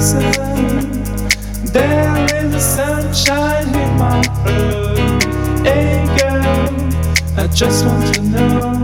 listen. There is a sunshine in my blood. Girl, I just want to know.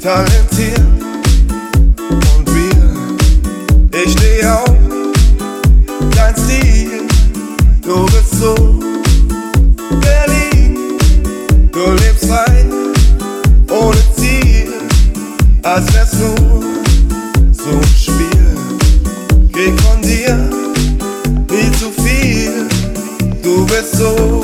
talentiert und wir. Ich stehe auf, dein Stil, du bist so Berlin, du lebst frei, ohne Ziel, als wärst du so ein Spiel. Krieg von dir nie zu viel, du bist so.